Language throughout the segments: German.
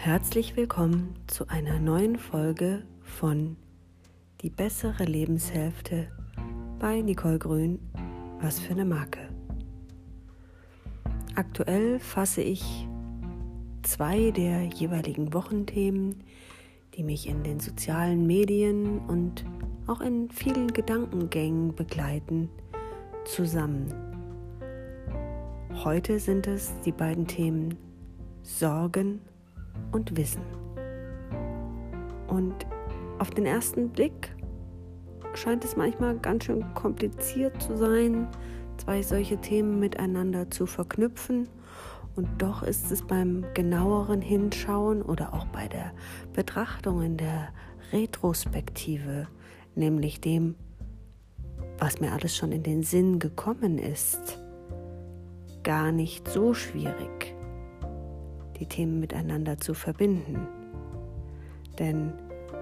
Herzlich willkommen zu einer neuen Folge von Die bessere Lebenshälfte bei Nicole Grün. Was für eine Marke. Aktuell fasse ich zwei der jeweiligen Wochenthemen, die mich in den sozialen Medien und auch in vielen Gedankengängen begleiten, zusammen. Heute sind es die beiden Themen Sorgen und Wissen. Und auf den ersten Blick scheint es manchmal ganz schön kompliziert zu sein, zwei solche Themen miteinander zu verknüpfen. Und doch ist es beim genaueren Hinschauen oder auch bei der Betrachtung in der Retrospektive, nämlich dem, was mir alles schon in den Sinn gekommen ist, gar nicht so schwierig die Themen miteinander zu verbinden. Denn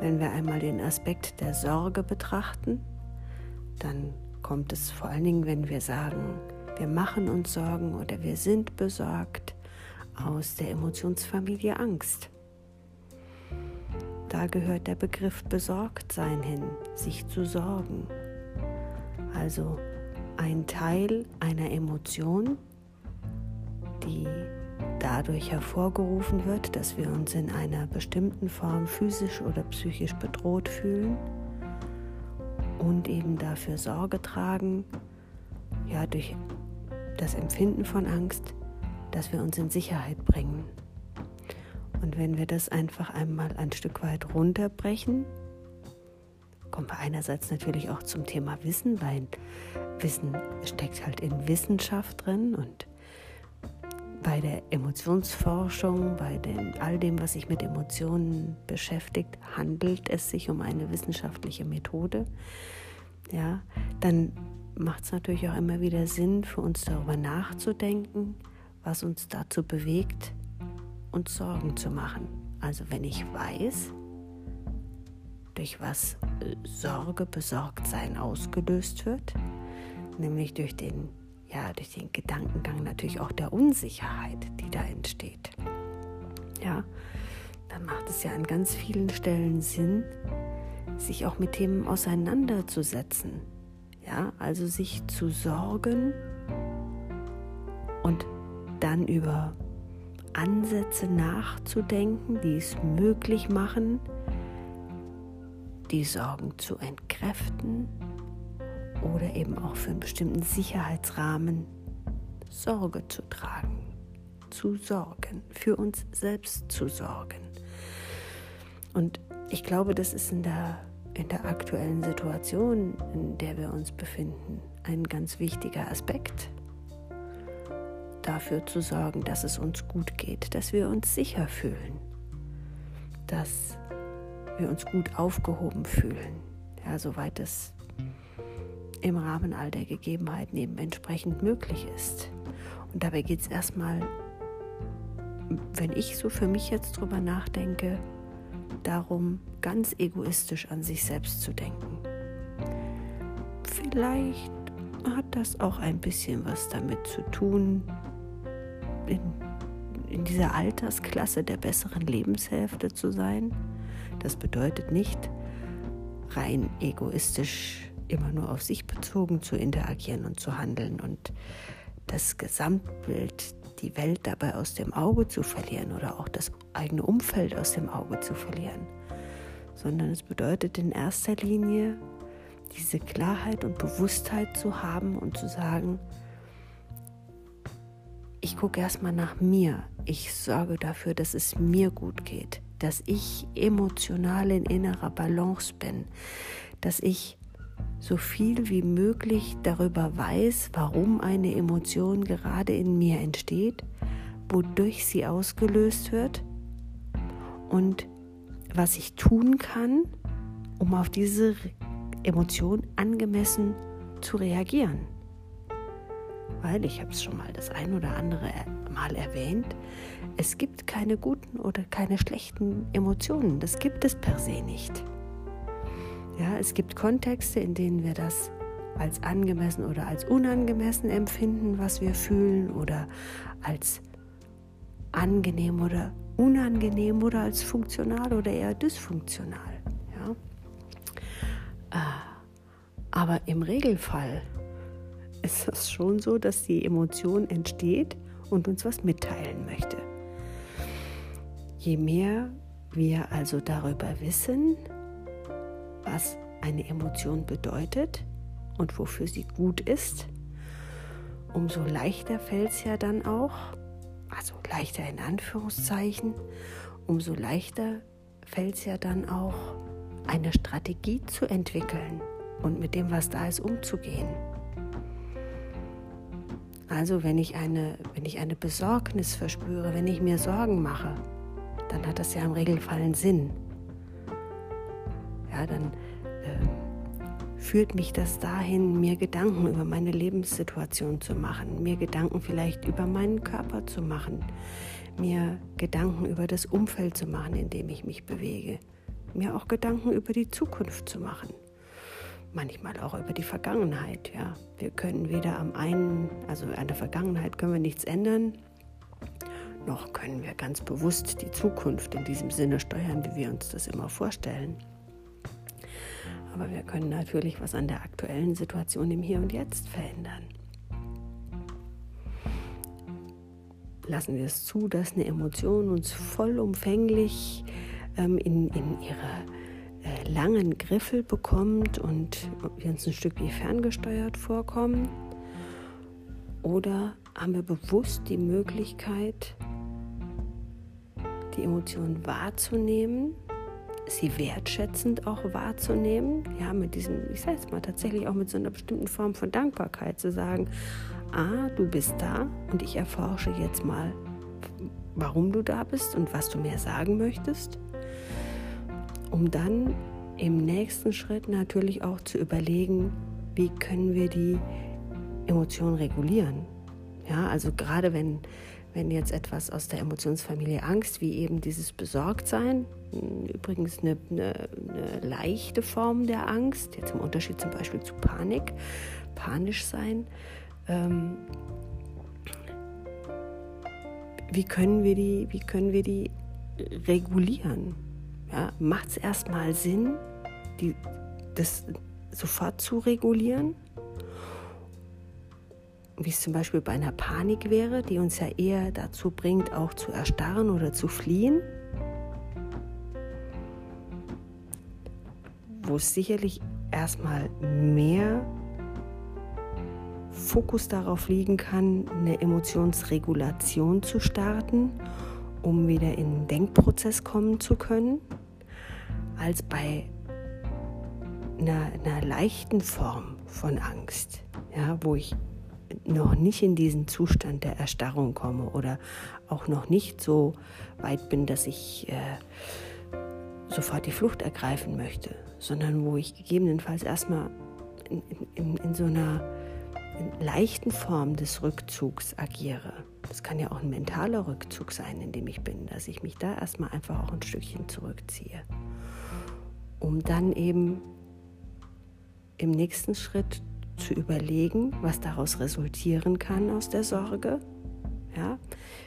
wenn wir einmal den Aspekt der Sorge betrachten, dann kommt es vor allen Dingen, wenn wir sagen, wir machen uns Sorgen oder wir sind besorgt, aus der Emotionsfamilie Angst. Da gehört der Begriff Besorgtsein hin, sich zu sorgen. Also ein Teil einer Emotion, die dadurch hervorgerufen wird, dass wir uns in einer bestimmten Form physisch oder psychisch bedroht fühlen und eben dafür Sorge tragen, ja, durch das Empfinden von Angst, dass wir uns in Sicherheit bringen. Und wenn wir das einfach einmal ein Stück weit runterbrechen, kommen wir einerseits natürlich auch zum Thema Wissen, weil Wissen steckt halt in Wissenschaft drin und bei der Emotionsforschung, bei dem, all dem, was sich mit Emotionen beschäftigt, handelt es sich um eine wissenschaftliche Methode. Ja, dann macht es natürlich auch immer wieder Sinn, für uns darüber nachzudenken, was uns dazu bewegt, uns Sorgen zu machen. Also wenn ich weiß, durch was äh, Sorge, Besorgtsein ausgelöst wird, nämlich durch den ja, durch den Gedankengang natürlich auch der Unsicherheit, die da entsteht. Ja, dann macht es ja an ganz vielen Stellen Sinn, sich auch mit Themen auseinanderzusetzen. Ja, also sich zu sorgen und dann über Ansätze nachzudenken, die es möglich machen, die Sorgen zu entkräften, oder eben auch für einen bestimmten Sicherheitsrahmen Sorge zu tragen, zu sorgen, für uns selbst zu sorgen. Und ich glaube, das ist in der, in der aktuellen Situation, in der wir uns befinden, ein ganz wichtiger Aspekt dafür zu sorgen, dass es uns gut geht, dass wir uns sicher fühlen, dass wir uns gut aufgehoben fühlen, ja, soweit es im Rahmen all der Gegebenheiten eben entsprechend möglich ist. Und dabei geht es erstmal, wenn ich so für mich jetzt drüber nachdenke, darum, ganz egoistisch an sich selbst zu denken. Vielleicht hat das auch ein bisschen was damit zu tun, in, in dieser Altersklasse der besseren Lebenshälfte zu sein. Das bedeutet nicht, rein egoistisch immer nur auf sich bezogen zu interagieren und zu handeln und das Gesamtbild, die Welt dabei aus dem Auge zu verlieren oder auch das eigene Umfeld aus dem Auge zu verlieren, sondern es bedeutet in erster Linie, diese Klarheit und Bewusstheit zu haben und zu sagen, ich gucke erstmal nach mir, ich sorge dafür, dass es mir gut geht, dass ich emotional in innerer Balance bin, dass ich so viel wie möglich darüber weiß, warum eine Emotion gerade in mir entsteht, wodurch sie ausgelöst wird und was ich tun kann, um auf diese Emotion angemessen zu reagieren. Weil, ich habe es schon mal das ein oder andere Mal erwähnt, es gibt keine guten oder keine schlechten Emotionen. Das gibt es per se nicht. Ja, es gibt Kontexte, in denen wir das als angemessen oder als unangemessen empfinden, was wir fühlen oder als angenehm oder unangenehm oder als funktional oder eher dysfunktional. Ja? Äh, aber im Regelfall ist es schon so, dass die Emotion entsteht und uns was mitteilen möchte. Je mehr wir also darüber wissen, was eine Emotion bedeutet und wofür sie gut ist, umso leichter fällt es ja dann auch, also leichter in Anführungszeichen, umso leichter fällt es ja dann auch, eine Strategie zu entwickeln und mit dem, was da ist, umzugehen. Also wenn ich eine, wenn ich eine Besorgnis verspüre, wenn ich mir Sorgen mache, dann hat das ja im Regelfall einen Sinn. Ja, dann äh, führt mich das dahin, mir Gedanken über meine Lebenssituation zu machen, mir Gedanken vielleicht über meinen Körper zu machen, mir Gedanken über das Umfeld zu machen, in dem ich mich bewege, mir auch Gedanken über die Zukunft zu machen manchmal auch über die Vergangenheit. Ja, wir können weder am einen, also an der Vergangenheit können wir nichts ändern, noch können wir ganz bewusst die Zukunft in diesem Sinne steuern, wie wir uns das immer vorstellen. Aber wir können natürlich was an der aktuellen Situation im Hier und Jetzt verändern. Lassen wir es zu, dass eine Emotion uns vollumfänglich ähm, in, in ihrer äh, langen Griffel bekommt und wir uns ein Stück wie ferngesteuert vorkommen? Oder haben wir bewusst die Möglichkeit, die Emotionen wahrzunehmen, sie wertschätzend auch wahrzunehmen, ja, mit diesem, ich sage jetzt mal tatsächlich auch mit so einer bestimmten Form von Dankbarkeit zu sagen, ah, du bist da und ich erforsche jetzt mal, warum du da bist und was du mir sagen möchtest, um dann im nächsten Schritt natürlich auch zu überlegen, wie können wir die Emotionen regulieren. Ja, also gerade wenn wenn jetzt etwas aus der Emotionsfamilie Angst, wie eben dieses Besorgtsein, übrigens eine, eine, eine, leichte Form der Angst, jetzt im Unterschied zum Beispiel zu Panik, panisch sein, ähm, wie, können wir die, wie können wir die regulieren? Ja, Macht es erstmal Sinn, die, das sofort zu regulieren? Wie es zum Beispiel bei einer Panik wäre, die uns ja eher dazu bringt, auch zu erstarren oder zu fliehen, wo es sicherlich erstmal mehr Fokus darauf liegen kann, eine Emotionsregulation zu starten, um wieder in den Denkprozess kommen zu können, als bei einer, einer leichten Form von Angst, ja, wo ich noch nicht in diesen Zustand der Erstarrung komme oder auch noch nicht so weit bin, dass ich äh, sofort die Flucht ergreifen möchte, sondern wo ich gegebenenfalls erstmal in, in, in so einer leichten Form des Rückzugs agiere. Das kann ja auch ein mentaler Rückzug sein, in dem ich bin, dass ich mich da erstmal einfach auch ein Stückchen zurückziehe, um dann eben im nächsten Schritt zu überlegen, was daraus resultieren kann aus der Sorge, ja,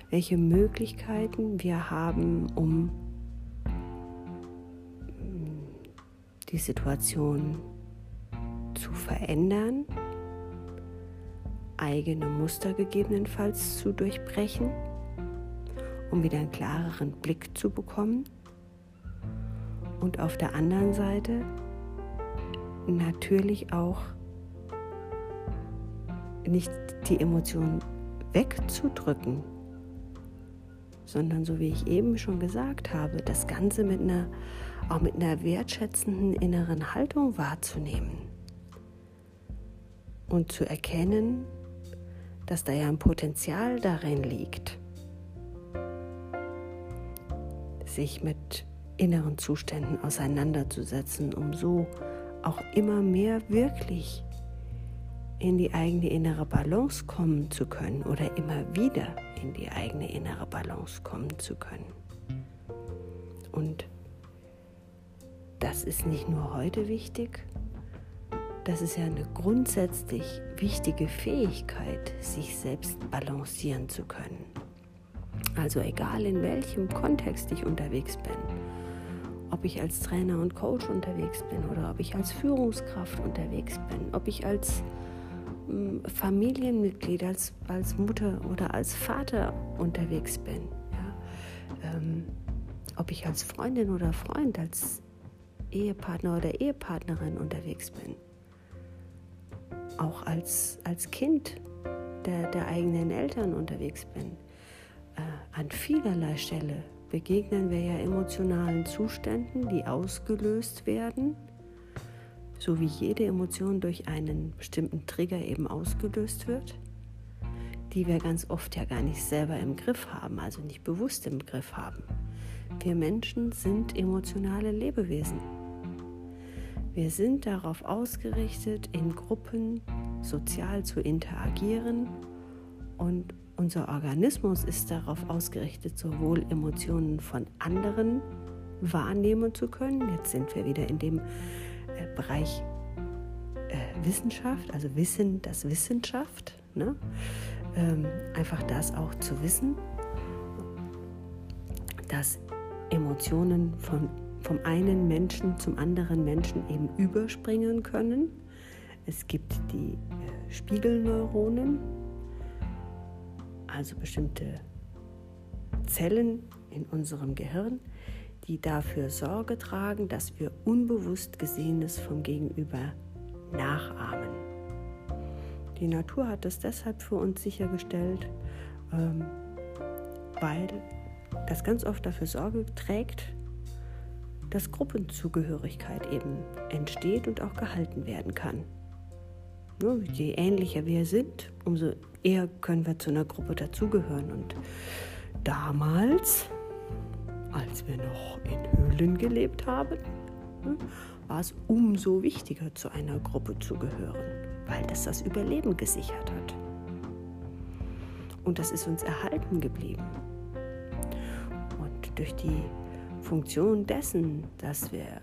welche Möglichkeiten wir haben, um mm, die Situation zu verändern, eigene Muster gegebenenfalls zu durchbrechen, um wieder einen klareren Blick zu bekommen. Und auf der anderen Seite natürlich auch nicht die Emotionen wegzudrücken, sondern so wie ich eben schon gesagt habe, das Ganze mit einer, auch mit einer wertschätzenden inneren Haltung wahrzunehmen und zu erkennen, dass da ja ein Potenzial darin liegt, sich mit inneren Zuständen auseinanderzusetzen, um so auch immer mehr wirklich in die eigene innere Balance kommen zu können oder immer wieder in die eigene innere Balance kommen zu können. Und das ist nicht nur heute wichtig, das ist ja eine grundsätzlich wichtige Fähigkeit, sich selbst balancieren zu können. Also egal in welchem Kontext ich unterwegs bin, ob ich als Trainer und Coach unterwegs bin oder ob ich als Führungskraft unterwegs bin, ob ich als Familienmitglied, als, als Mutter oder als Vater unterwegs bin, ja? ähm, ob ich als Freundin oder Freund, als Ehepartner oder Ehepartnerin unterwegs bin, auch als, als Kind der, der eigenen Eltern unterwegs bin. Äh, an vielerlei Stelle begegnen wir ja emotionalen Zuständen, die ausgelöst werden, so wie jede Emotion durch einen bestimmten Trigger eben ausgelöst wird, die wir ganz oft ja gar nicht selber im Griff haben, also nicht bewusst im Griff haben. Wir Menschen sind emotionale Lebewesen. Wir sind darauf ausgerichtet, in Gruppen sozial zu interagieren und unser Organismus ist darauf ausgerichtet, sowohl Emotionen von anderen wahrnehmen zu können. Jetzt sind wir wieder in dem Bereich äh, Wissenschaft, also Wissen, das Wissenschaft. Ne? Ähm, einfach das auch zu wissen, dass Emotionen von, vom einen Menschen zum anderen Menschen eben überspringen können. Es gibt die äh, Spiegelneuronen, also bestimmte Zellen in unserem Gehirn, die dafür Sorge tragen, dass wir unbewusst Gesehenes vom Gegenüber nachahmen. Die Natur hat das deshalb für uns sichergestellt, ähm, weil das ganz oft dafür Sorge trägt, dass Gruppenzugehörigkeit eben entsteht und auch gehalten werden kann. Je ähnlicher wir sind, umso eher können wir zu einer Gruppe dazugehören. Und damals, als wir noch in Höhlen gelebt haben, war es umso wichtiger, zu einer Gruppe zu gehören, weil das das Überleben gesichert hat. Und das ist uns erhalten geblieben durch die Funktion dessen, dass wir,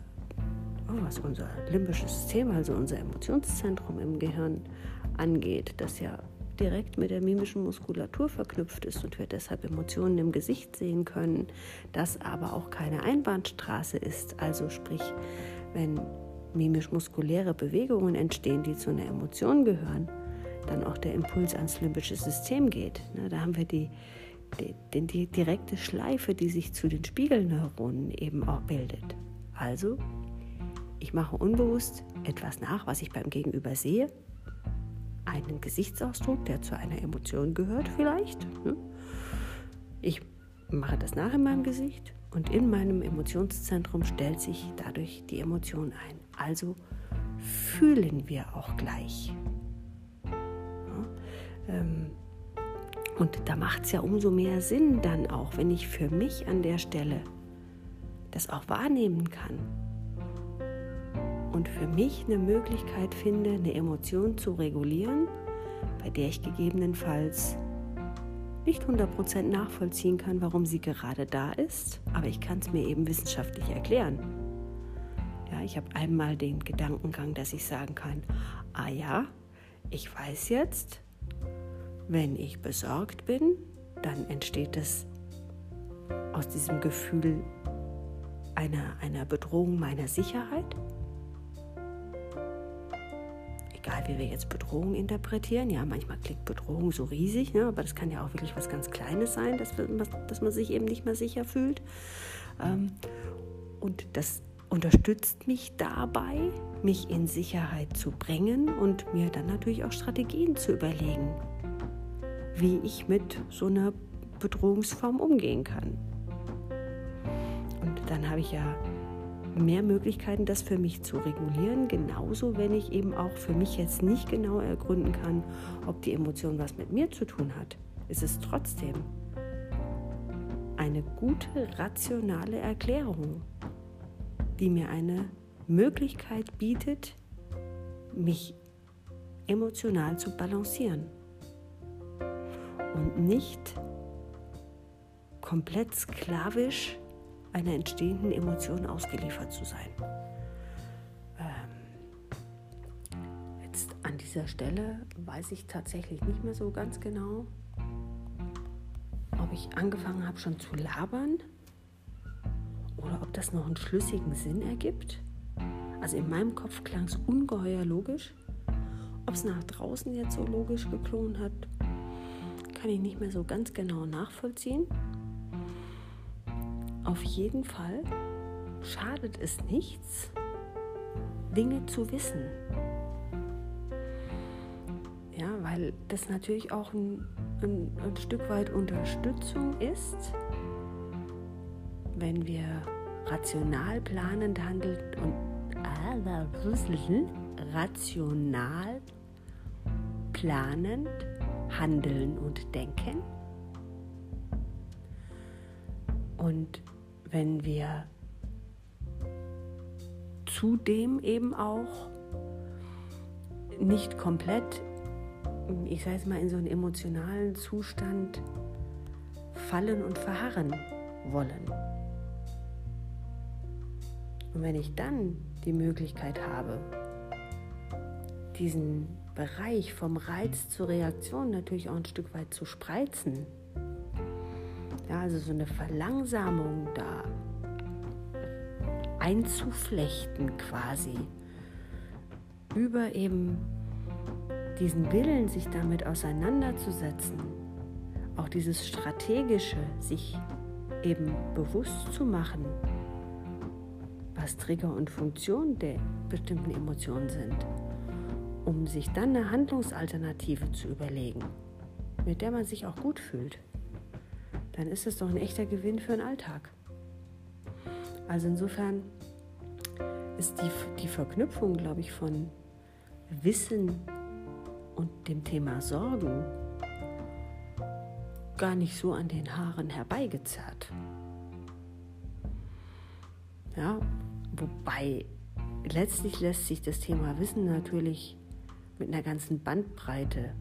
oh, was unser limbisches System, also unser Emotionszentrum im Gehirn angeht, das ja direkt mit der mimischen Muskulatur verknüpft ist und wir deshalb Emotionen im Gesicht sehen können, das aber auch keine Einbahnstraße ist. Also sprich, wenn mimisch-muskuläre Bewegungen entstehen, die zu einer Emotion gehören, dann auch der Impuls ans limbische System geht. Da haben wir die, die, die direkte Schleife, die sich zu den Spiegelneuronen eben auch bildet. Also, ich mache unbewusst etwas nach, was ich beim Gegenüber sehe. Einen Gesichtsausdruck, der zu einer Emotion gehört vielleicht. Ne? Ich mache das nach in meinem Gesicht und in meinem Emotionszentrum stellt sich dadurch die Emotion ein. Also fühlen wir auch gleich. Ähm, und da macht es ja umso mehr Sinn dann auch, wenn ich für mich an der Stelle das auch wahrnehmen kann und für mich eine Möglichkeit finde, eine Emotion zu regulieren, bei der ich gegebenenfalls nicht 100% nachvollziehen kann, warum sie gerade da ist, aber ich kann es mir eben wissenschaftlich erklären. Ja, ich habe einmal den Gedankengang, dass ich sagen kann, ah ja, ich weiß jetzt, wenn ich besorgt bin, dann entsteht es aus diesem Gefühl einer, einer Bedrohung meiner Sicherheit. Egal wie wir jetzt Bedrohung interpretieren, ja, manchmal klingt Bedrohung so riesig, ne, aber das kann ja auch wirklich was ganz Kleines sein, dass, dass man sich eben nicht mehr sicher fühlt. Ähm, und das unterstützt mich dabei, mich in Sicherheit zu bringen und mir dann natürlich auch Strategien zu überlegen, wie ich mit so einer Bedrohungsform umgehen kann. Und dann habe ich ja mehr Möglichkeiten, das für mich zu regulieren. Genauso, wenn ich eben auch für mich jetzt nicht genau ergründen kann, ob die Emotion was mit mir zu tun hat, ist es trotzdem eine gute, rationale Erklärung, die mir eine Möglichkeit bietet, mich emotional zu balancieren und nicht komplett sklavisch einer entstehenden Emotion ausgeliefert zu sein. Ähm, jetzt an dieser Stelle weiß ich tatsächlich nicht mehr so ganz genau, ob ich angefangen habe schon zu labern oder ob das noch einen schlüssigen Sinn ergibt. Also in meinem Kopf klang es ungeheuer logisch. Ob es nach draußen jetzt so logisch geklungen hat, kann ich nicht mehr so ganz genau nachvollziehen. Auf jeden Fall schadet es nichts, Dinge zu wissen. Ja, weil das natürlich auch ein, ein, ein Stück weit Unterstützung ist, wenn wir rational planend handeln und rational planend handeln und denken. Und wenn wir zudem eben auch nicht komplett, ich sage es mal, in so einen emotionalen Zustand fallen und verharren wollen. Und wenn ich dann die Möglichkeit habe, diesen Bereich vom Reiz zur Reaktion natürlich auch ein Stück weit zu spreizen, also so eine Verlangsamung da einzuflechten quasi. Über eben diesen Willen, sich damit auseinanderzusetzen, auch dieses strategische, sich eben bewusst zu machen, was Trigger und Funktion der bestimmten Emotionen sind, um sich dann eine Handlungsalternative zu überlegen, mit der man sich auch gut fühlt, dann ist es doch ein echter Gewinn für den Alltag. Also insofern ist die, die Verknüpfung, glaube ich, von Wissen und dem Thema Sorgen gar nicht so an den Haaren herbeigezerrt. Ja, Wobei letztlich lässt sich das Thema Wissen natürlich mit einer ganzen Bandbreite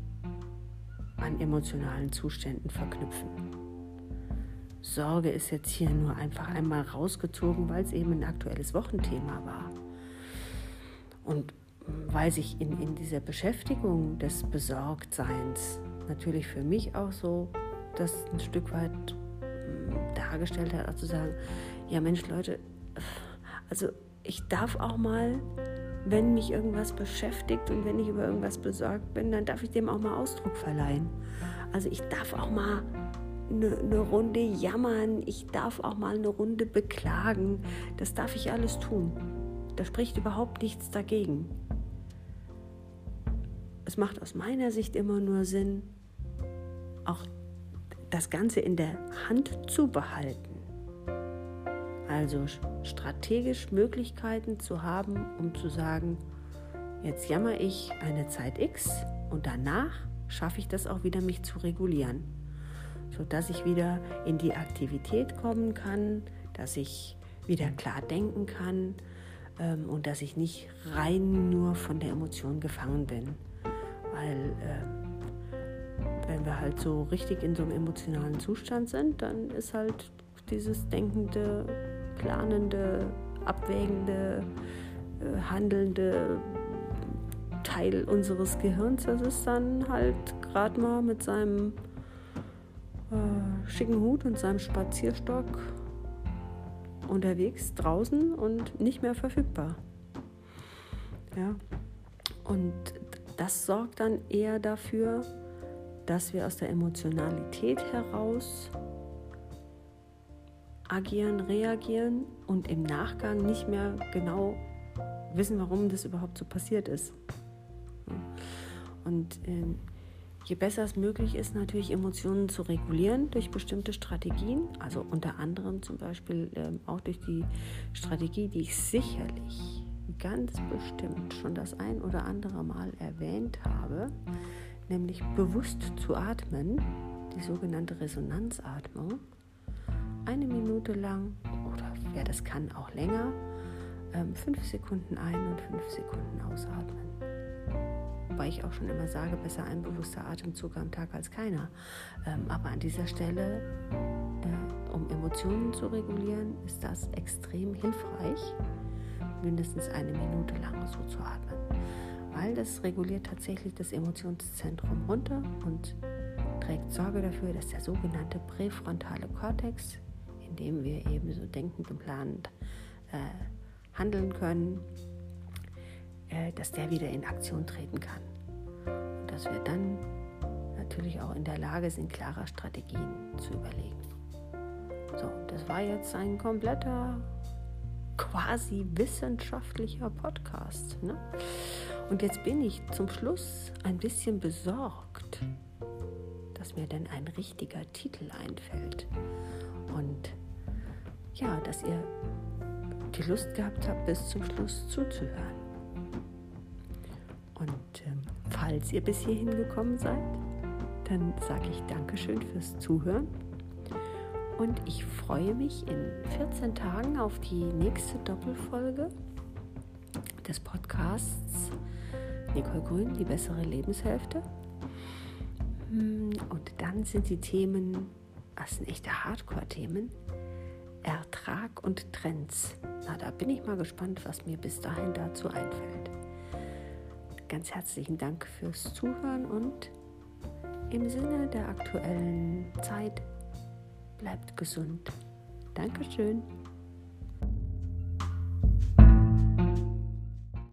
an emotionalen Zuständen verknüpfen. Sorge ist jetzt hier nur einfach einmal rausgezogen, weil es eben ein aktuelles Wochenthema war. Und weil sich in, in dieser Beschäftigung des Besorgtseins natürlich für mich auch so das ein Stück weit hm, dargestellt hat, auch zu sagen, ja Mensch Leute, also ich darf auch mal, wenn mich irgendwas beschäftigt und wenn ich über irgendwas besorgt bin, dann darf ich dem auch mal Ausdruck verleihen. Also ich darf auch mal eine, eine Runde jammern, ich darf auch mal eine Runde beklagen. Das darf ich alles tun. Da spricht überhaupt nichts dagegen. Es macht aus meiner Sicht immer nur Sinn, auch das Ganze in der Hand zu behalten. Also strategisch Möglichkeiten zu haben, um zu sagen, jetzt jammer ich eine Zeit X und danach schaffe ich das auch wieder, mich zu regulieren, sodass ich wieder in die Aktivität kommen kann, dass ich wieder klar denken kann ähm, und dass ich nicht rein nur von der Emotion gefangen bin. Weil äh, wenn wir halt so richtig in so einem emotionalen Zustand sind, dann ist halt dieses denkende planende, abwägende, äh, handelnde Teil unseres Gehirns. Das ist dann halt gerade mal mit seinem äh, schicken Hut und seinem Spazierstock unterwegs draußen und nicht mehr verfügbar. Ja. Und das sorgt dann eher dafür, dass wir aus der Emotionalität heraus agieren, reagieren und im Nachgang nicht mehr genau wissen, warum das überhaupt so passiert ist. Und je besser es möglich ist, natürlich Emotionen zu regulieren durch bestimmte Strategien, also unter anderem zum Beispiel äh, auch durch die Strategie, die ich sicherlich ganz bestimmt schon das ein oder andere Mal erwähnt habe, nämlich bewusst zu atmen, die sogenannte Resonanzatmung eine Minute lang oder wer das kann, auch länger, ähm, fünf Sekunden ein und fünf Sekunden ausatmen. Wobei ich auch schon immer sage, besser ein bewusster Atemzug am Tag als keiner. Ähm, aber an dieser Stelle, äh, um Emotionen zu regulieren, ist das extrem hilfreich, mindestens eine Minute lang so zu atmen. Weil das reguliert tatsächlich das Emotionszentrum runter und trägt Sorge dafür, dass der sogenannte präfrontale Kortex, in dem wir eben so denkend und planend äh, handeln können, dass der wieder in Aktion treten kann. Und dass wir dann natürlich auch in der Lage sind, klare Strategien zu überlegen. So, das war jetzt ein kompletter, quasi wissenschaftlicher Podcast. Ne? Und jetzt bin ich zum Schluss ein bisschen besorgt, dass mir denn ein richtiger Titel einfällt. Und ja, dass ihr die Lust gehabt habt, bis zum Schluss zuzuhören. Falls ihr bis hierhin gekommen seid, dann sage ich Dankeschön fürs Zuhören. Und ich freue mich in 14 Tagen auf die nächste Doppelfolge des Podcasts Nicole Grün, die bessere Lebenshälfte. Hm, und dann sind die Themen, das sind echte Hardcore-Themen, Ertrag und Trends. Na, da bin ich mal gespannt, was mir bis dahin dazu einfällt. Ganz herzlichen Dank fürs Zuhören und im Sinne der aktuellen Zeit bleibt gesund. Dankeschön.